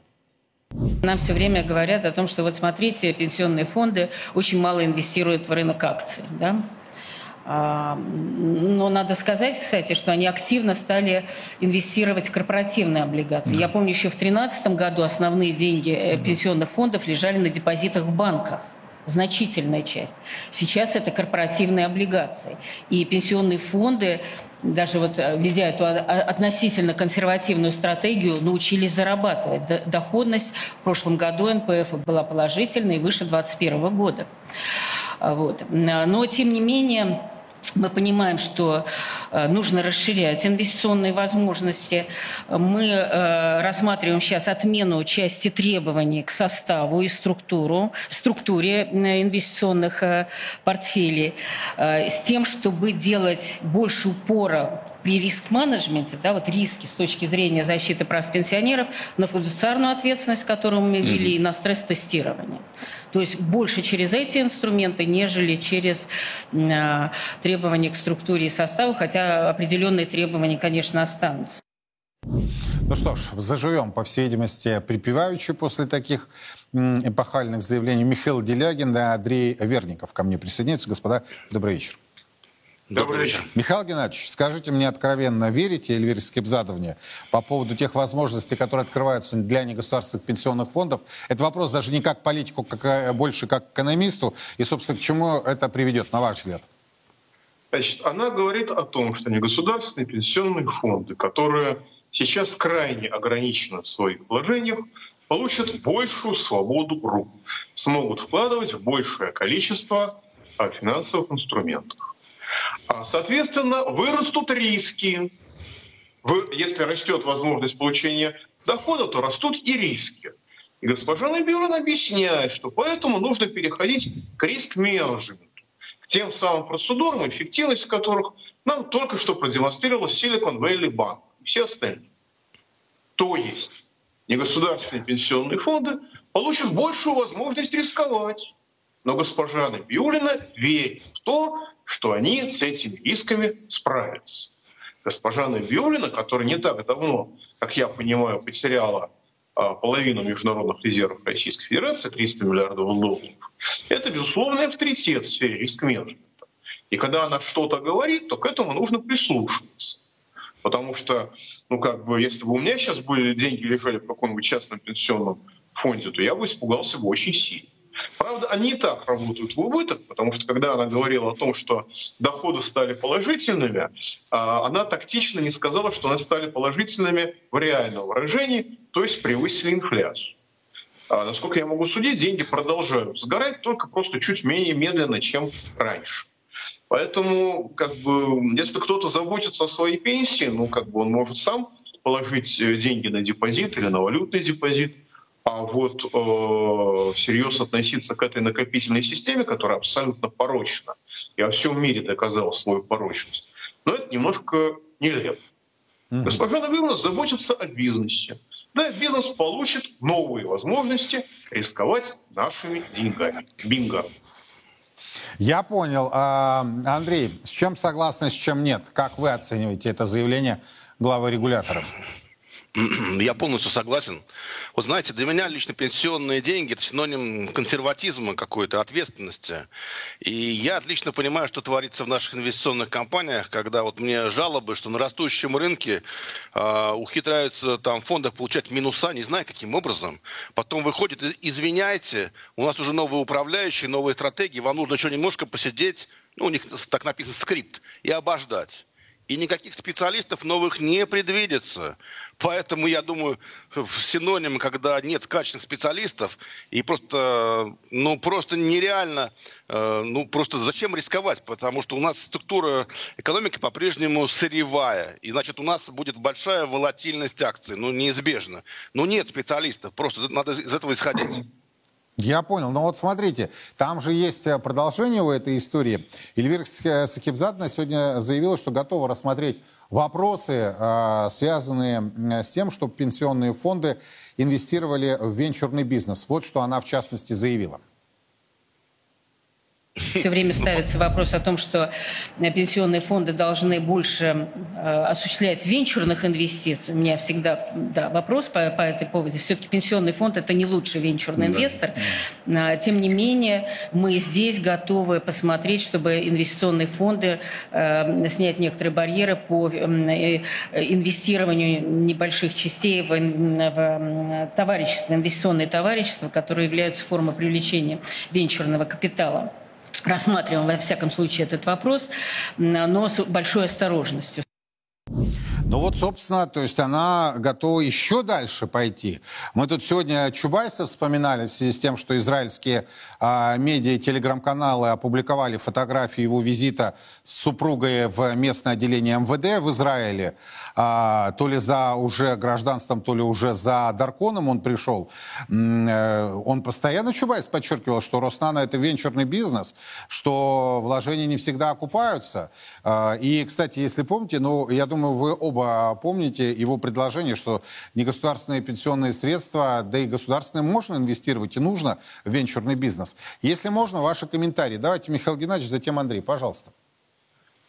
Нам все время говорят о том, что вот смотрите, пенсионные фонды очень мало инвестируют в рынок акций. Да? А, но надо сказать, кстати, что они активно стали инвестировать в корпоративные облигации. Я помню, еще в 2013 году основные деньги э, пенсионных фондов лежали на депозитах в банках значительная часть. Сейчас это корпоративные облигации. И пенсионные фонды даже вот э, ведя эту относительно консервативную стратегию, научились зарабатывать. Доходность в прошлом году НПФ была положительной, выше 2021 года. Вот. Но, тем не менее, мы понимаем, что э, нужно расширять инвестиционные возможности. Мы э, рассматриваем сейчас отмену части требований к составу и структуру, структуре инвестиционных э, портфелей с тем, чтобы делать больше упора при риск-менеджменте, да, вот риски с точки зрения защиты прав пенсионеров, на фидуциарную ответственность, которую мы ввели, mm-hmm. и на стресс-тестирование. То есть больше через эти инструменты, нежели через э, требования к структуре и составу, хотя определенные требования, конечно, останутся. Ну что ж, заживем, по всей видимости, припеваючи после таких эпохальных заявлений. Михаил Делягин и Андрей Верников ко мне присоединяются. Господа, добрый вечер. Добрый вечер. Михаил Геннадьевич, скажите мне откровенно, верите Эльвире Скибзадовне по поводу тех возможностей, которые открываются для негосударственных пенсионных фондов? Это вопрос даже не как политику, как, а больше как экономисту. И, собственно, к чему это приведет, на ваш взгляд? Значит, она говорит о том, что негосударственные пенсионные фонды, которые сейчас крайне ограничены в своих вложениях, получат большую свободу рук, смогут вкладывать в большее количество а, финансовых инструментов. А, соответственно, вырастут риски. Если растет возможность получения дохода, то растут и риски. И госпожа Набиулина объясняет, что поэтому нужно переходить к риск-менеджменту, к тем самым процедурам, эффективность которых нам только что продемонстрировал Silicon Valley Bank и все остальные. То есть негосударственные пенсионные фонды получат большую возможность рисковать. Но госпожа Набиулина верит в то, что они с этими рисками справятся. Госпожа Набиулина, которая не так давно, как я понимаю, потеряла а, половину международных резервов Российской Федерации, 300 миллиардов долларов, это безусловный авторитет в сфере риск-менеджмента. И когда она что-то говорит, то к этому нужно прислушиваться. Потому что, ну как бы, если бы у меня сейчас были деньги лежали в каком-нибудь частном пенсионном фонде, то я бы испугался бы очень сильно. Правда, они и так работают в убыток, потому что когда она говорила о том, что доходы стали положительными, а, она тактично не сказала, что они стали положительными в реальном выражении, то есть превысили инфляцию. А, насколько я могу судить, деньги продолжают сгорать, только просто чуть менее медленно, чем раньше. Поэтому, как бы, если кто-то заботится о своей пенсии, ну, как бы он может сам положить э, деньги на депозит или на валютный депозит, а вот э, всерьез относиться к этой накопительной системе, которая абсолютно порочна, и во всем мире доказала свою порочность, но это немножко нелепо. Mm-hmm. Госпожа Набиевна заботится о бизнесе. Да, бизнес получит новые возможности рисковать нашими деньгами. Бинго. Я понял. А, Андрей, с чем согласны, с чем нет? Как вы оцениваете это заявление главы регулятора? Я полностью согласен. Вот знаете, для меня лично пенсионные деньги – это синоним консерватизма какой-то, ответственности. И я отлично понимаю, что творится в наших инвестиционных компаниях, когда вот мне жалобы, что на растущем рынке э, ухитряются там фонды получать минуса, не знаю каким образом. Потом выходит, извиняйте, у нас уже новые управляющие, новые стратегии, вам нужно еще немножко посидеть, ну, у них так написан скрипт, и обождать и никаких специалистов новых не предвидится. Поэтому, я думаю, синоним, когда нет качественных специалистов, и просто, ну, просто нереально, э, ну, просто зачем рисковать? Потому что у нас структура экономики по-прежнему сырьевая, и, значит, у нас будет большая волатильность акций, ну, неизбежно. Но нет специалистов, просто надо из этого исходить. Я понял. Но вот смотрите, там же есть э, продолжение у этой истории. Эльвира Сакибзадна сегодня заявила, что готова рассмотреть вопросы, э, связанные с тем, чтобы пенсионные фонды инвестировали в венчурный бизнес. Вот что она в частности заявила. Все время ставится вопрос о том, что э, пенсионные фонды должны больше э, осуществлять венчурных инвестиций. У меня всегда да, вопрос по, по этой поводу. Все-таки пенсионный фонд – это не лучший венчурный инвестор. А, тем не менее, мы здесь готовы посмотреть, чтобы инвестиционные фонды э, снять некоторые барьеры по инвестированию небольших частей в, в товарищество, инвестиционные товарищества, которые являются формой привлечения венчурного капитала рассматриваем, во всяком случае, этот вопрос, но с большой осторожностью. Ну вот, собственно, то есть она готова еще дальше пойти. Мы тут сегодня Чубайса вспоминали в связи с тем, что израильские а, медиа и телеграм-каналы опубликовали фотографии его визита с супругой в местное отделение МВД в Израиле. А, то ли за уже гражданством, то ли уже за Дарконом он пришел. Э, он постоянно, Чубайс, подчеркивал, что Роснано это венчурный бизнес, что вложения не всегда окупаются. А, и, кстати, если помните, ну, я думаю, вы оба помните его предложение, что негосударственные пенсионные средства, да и государственные можно инвестировать и нужно в венчурный бизнес. Если можно, ваши комментарии. Давайте, Михаил Геннадьевич, затем Андрей, пожалуйста.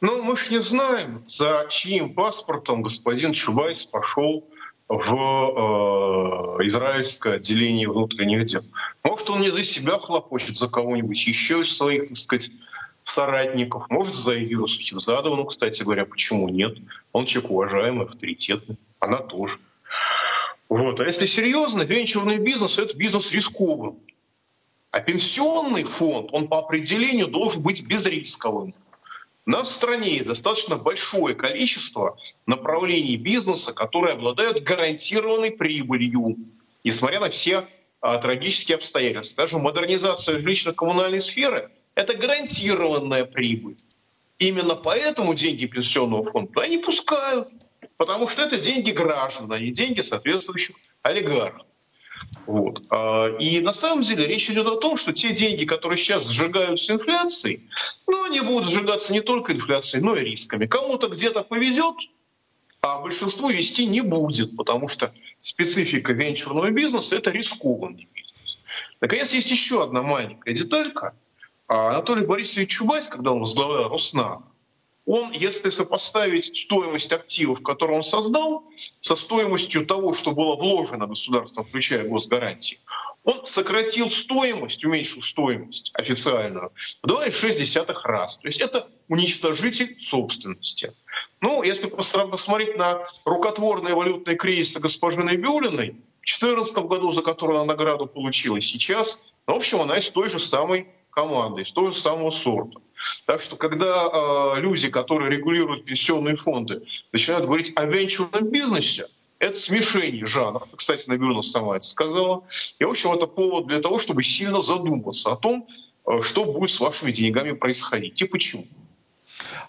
Ну, мы же не знаем, за чьим паспортом господин Чубайс пошел в э, израильское отделение внутренних дел. Может, он не за себя хлопочет, за кого-нибудь еще из своих, так сказать, соратников. Может, за Эльвиру Сахивзадову, ну, кстати говоря, почему нет? Он человек уважаемый, авторитетный. Она тоже. Вот. А если серьезно, венчурный бизнес – это бизнес рисковый. А пенсионный фонд, он по определению должен быть безрисковым. Нас в стране достаточно большое количество направлений бизнеса, которые обладают гарантированной прибылью, несмотря на все а, трагические обстоятельства. Даже модернизация жилищно-коммунальной сферы – это гарантированная прибыль. Именно поэтому деньги пенсионного фонда не пускают, потому что это деньги граждан, а не деньги соответствующих олигархов. Вот. А, и на самом деле речь идет о том, что те деньги, которые сейчас сжигаются инфляцией, ну, они будут сжигаться не только инфляцией, но и рисками. Кому-то где-то повезет, а большинству вести не будет, потому что специфика венчурного бизнеса – это рискованный бизнес. Наконец, есть еще одна маленькая деталька. А Анатолий Борисович Чубайс, когда он возглавлял Роснано, он, если сопоставить стоимость активов, которые он создал, со стоимостью того, что было вложено государством, включая госгарантии, он сократил стоимость, уменьшил стоимость официальную в 2,6 раз. То есть это уничтожитель собственности. Ну, если посмотреть на рукотворные валютные кризисы госпожи Набиулиной, в 2014 году, за которую она награду получила, сейчас, в общем, она из той же самой команды, из того же самого сорта. Так что, когда э, люди, которые регулируют пенсионные фонды, начинают говорить о венчурном бизнесе, это смешение жанров. Кстати, Набиулина сама это сказала. И, в общем, это повод для того, чтобы сильно задуматься о том, э, что будет с вашими деньгами происходить и почему.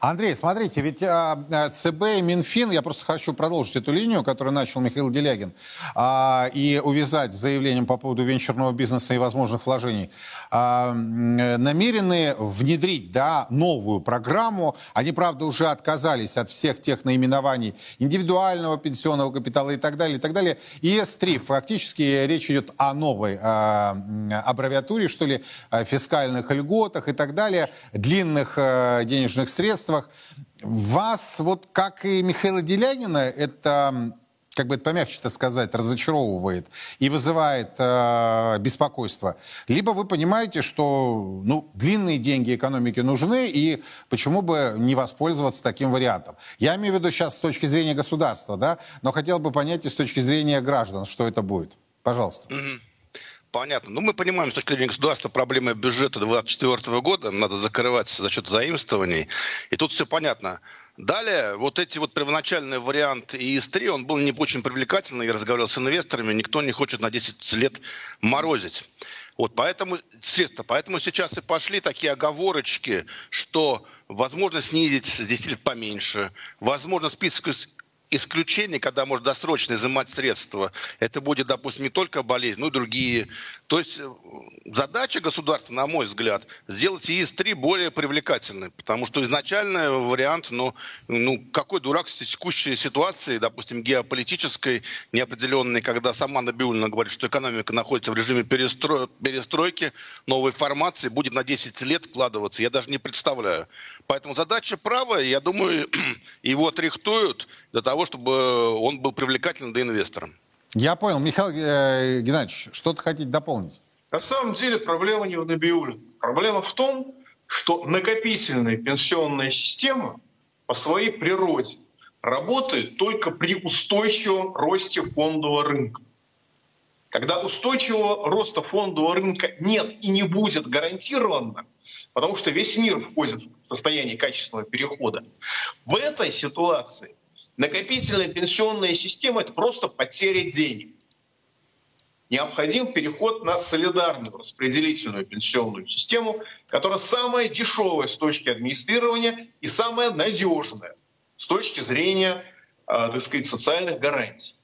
Андрей, смотрите, ведь а, а ЦБ и Минфин, я просто хочу продолжить эту линию, которую начал Михаил Делягин, а, и увязать с заявлением по поводу венчурного бизнеса и возможных вложений, а, намерены внедрить да, новую программу. Они, правда, уже отказались от всех тех наименований индивидуального пенсионного капитала и так далее, и так далее. ИС-3, фактически речь идет о новой а, аббревиатуре, что ли, фискальных льготах и так далее, длинных а, денежных средствах. Вас, вот как и Михаила Делянина, это как бы это помягче-то сказать, разочаровывает и вызывает э, беспокойство. Либо вы понимаете, что ну, длинные деньги экономике нужны, и почему бы не воспользоваться таким вариантом. Я имею в виду сейчас с точки зрения государства, да, но хотел бы понять и с точки зрения граждан, что это будет. Пожалуйста. Mm-hmm. Понятно. Ну, мы понимаем, с точки зрения государства, проблемы бюджета 2024 года надо закрывать за счет заимствований. И тут все понятно. Далее, вот эти вот первоначальный вариант ИС-3, он был не очень привлекательный, я разговаривал с инвесторами, никто не хочет на 10 лет морозить. Вот поэтому, естественно, поэтому сейчас и пошли такие оговорочки, что возможно снизить с 10 лет поменьше, возможно список исключение, когда можно досрочно изымать средства, это будет, допустим, не только болезнь, но и другие. То есть э, задача государства, на мой взгляд, сделать ИИС-3 более привлекательной, потому что изначальный вариант, ну, ну какой дурак в текущей ситуации, допустим, геополитической, неопределенной, когда сама Набиулина говорит, что экономика находится в режиме перестро... перестройки, новой формации, будет на 10 лет вкладываться, я даже не представляю. Поэтому задача правая, я думаю, его отрихтуют для того, чтобы он был привлекательным для инвестора. Я понял. Михаил э, Геннадьевич, что-то хотите дополнить? На самом деле проблема не в Набиуле. Проблема в том, что накопительная пенсионная система по своей природе работает только при устойчивом росте фондового рынка. Когда устойчивого роста фондового рынка нет и не будет гарантированно, потому что весь мир входит в состояние качественного перехода, в этой ситуации накопительная пенсионная система – это просто потеря денег. Необходим переход на солидарную распределительную пенсионную систему, которая самая дешевая с точки администрирования и самая надежная с точки зрения, э, так сказать, социальных гарантий.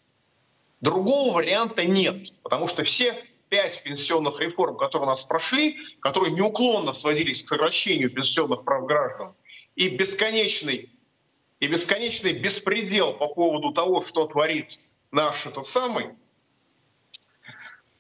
Другого варианта нет, потому что все пять пенсионных реформ, которые у нас прошли, которые неуклонно сводились к сокращению пенсионных прав граждан, и бесконечный, и бесконечный беспредел по поводу того, что творит наш этот самый,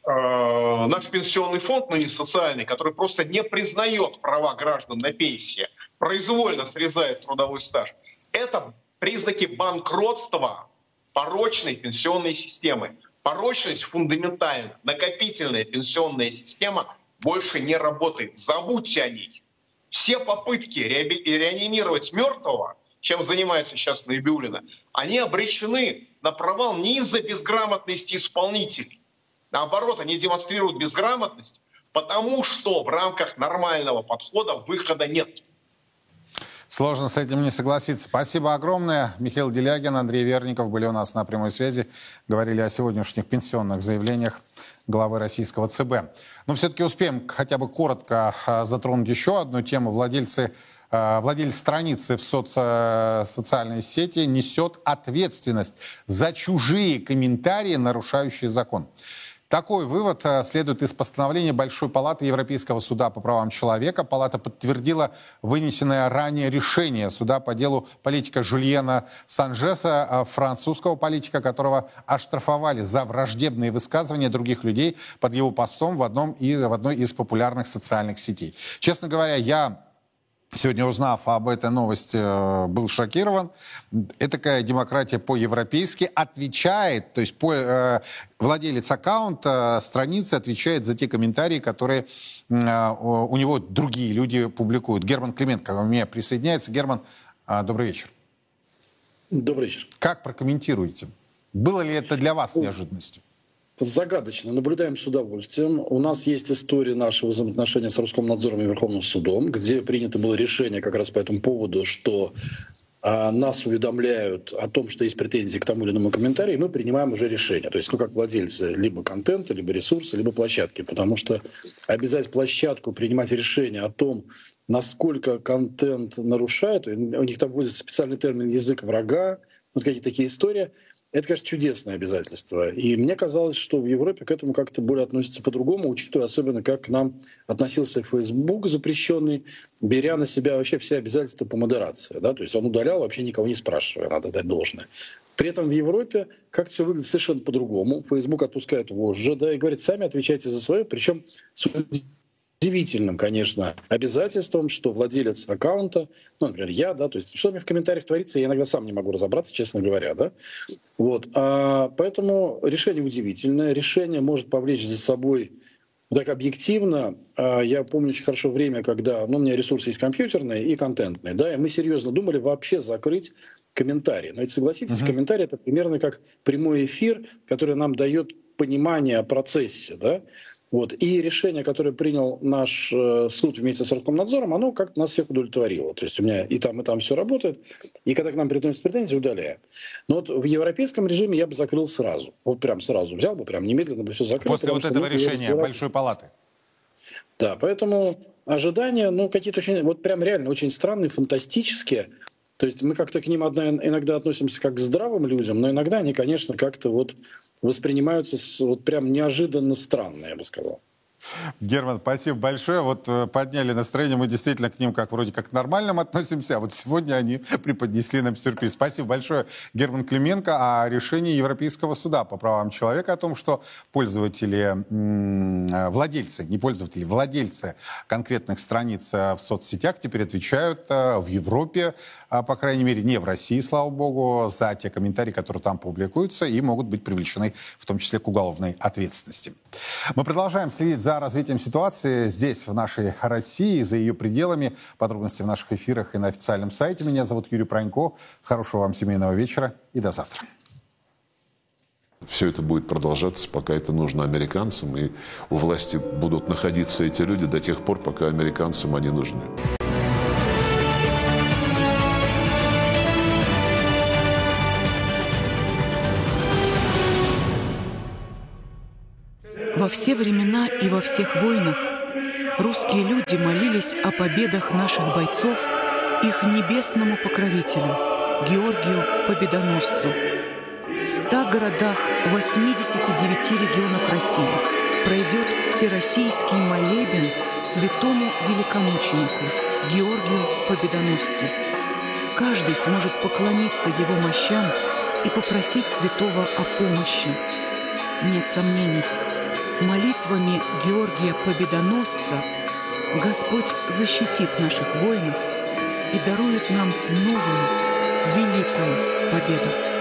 э, наш пенсионный фонд, ныне социальный, который просто не признает права граждан на пенсии, произвольно срезает трудовой стаж, это признаки банкротства порочной пенсионной системы. Порочность фундаментальна. Накопительная пенсионная система больше не работает. Забудьте о ней. Все попытки реанимировать мертвого, чем занимается сейчас Наибиулина, они обречены на провал не из-за безграмотности исполнителей. Наоборот, они демонстрируют безграмотность, потому что в рамках нормального подхода выхода нет. Сложно с этим не согласиться. Спасибо огромное. Михаил Делягин, Андрей Верников были у нас на прямой связи. Говорили о сегодняшних пенсионных заявлениях главы российского ЦБ. Но все-таки успеем хотя бы коротко а, затронуть еще одну тему. Владельцы а, Владелец страницы в соци... социальной сети несет ответственность за чужие комментарии, нарушающие закон. Такой вывод э, следует из постановления Большой палаты Европейского суда по правам человека. Палата подтвердила вынесенное ранее решение суда по делу политика Жульена Санжеса, э, французского политика, которого оштрафовали за враждебные высказывания других людей под его постом в, одном из, в одной из популярных социальных сетей. Честно говоря, я Сегодня, узнав об этой новости, э, был шокирован. Этакая демократия по-европейски отвечает, то есть по, э, владелец аккаунта, страницы отвечает за те комментарии, которые э, у него другие люди публикуют. Герман Клименко ко мне присоединяется. Герман, э, добрый вечер. Добрый вечер. Как прокомментируете? Было ли это для вас неожиданностью? Загадочно. Наблюдаем с удовольствием. У нас есть история нашего взаимоотношения с Роскомнадзором и Верховным судом, где принято было решение как раз по этому поводу, что а нас уведомляют о том, что есть претензии к тому или иному комментарию, и мы принимаем уже решение. То есть, ну, как владельцы либо контента, либо ресурса, либо площадки. Потому что обязать площадку принимать решение о том, насколько контент нарушает, у них там вводится специальный термин «язык врага», вот какие-то такие истории — это, конечно, чудесное обязательство. И мне казалось, что в Европе к этому как-то более относятся по-другому, учитывая особенно, как к нам относился Facebook запрещенный, беря на себя вообще все обязательства по модерации. Да? То есть он удалял, вообще никого не спрашивая, надо дать должное. При этом в Европе как-то все выглядит совершенно по-другому. Facebook отпускает вожжи, да, и говорит, сами отвечайте за свое, причем с удивительным, конечно, обязательством, что владелец аккаунта, ну, например, я, да, то есть что мне в комментариях творится, я иногда сам не могу разобраться, честно говоря, да. Вот, а, поэтому решение удивительное, решение может повлечь за собой так объективно, а, я помню очень хорошо время, когда ну, у меня ресурсы есть компьютерные и контентные, да, и мы серьезно думали вообще закрыть комментарии. Но ведь согласитесь, uh-huh. комментарий это примерно как прямой эфир, который нам дает понимание о процессе, да. Вот. И решение, которое принял наш э, суд вместе с Роскомнадзором, оно как-то нас всех удовлетворило. То есть у меня и там, и там все работает. И когда к нам приносят претензии, удаляем. Но вот в европейском режиме я бы закрыл сразу. Вот прям сразу взял бы, прям немедленно бы все закрыл. После вот этого решения Большой Палаты. Да, поэтому ожидания, ну, какие-то очень, вот прям реально очень странные, фантастические. То есть мы как-то к ним иногда относимся как к здравым людям, но иногда они, конечно, как-то вот воспринимаются вот прям неожиданно странно, я бы сказал. Герман, спасибо большое. Вот э, подняли настроение, мы действительно к ним как вроде как к нормальным относимся, а вот сегодня они преподнесли нам сюрприз. Спасибо большое, Герман Клименко, о решении Европейского суда по правам человека о том, что пользователи, э, владельцы, не пользователи, владельцы конкретных страниц э, в соцсетях теперь отвечают в Европе а, по крайней мере, не в России, слава богу, за те комментарии, которые там публикуются, и могут быть привлечены в том числе к уголовной ответственности. Мы продолжаем следить за развитием ситуации здесь, в нашей России, за ее пределами. Подробности в наших эфирах и на официальном сайте. Меня зовут Юрий Пронько. Хорошего вам семейного вечера и до завтра. Все это будет продолжаться, пока это нужно американцам, и у власти будут находиться эти люди до тех пор, пока американцам они нужны. Во все времена и во всех войнах русские люди молились о победах наших бойцов их небесному покровителю, Георгию Победоносцу. В ста городах 89 регионов России пройдет всероссийский молебен святому великомученику Георгию Победоносцу. Каждый сможет поклониться его мощам и попросить святого о помощи. Нет сомнений, Молитвами Георгия Победоносца Господь защитит наших воинов и дарует нам новую великую победу.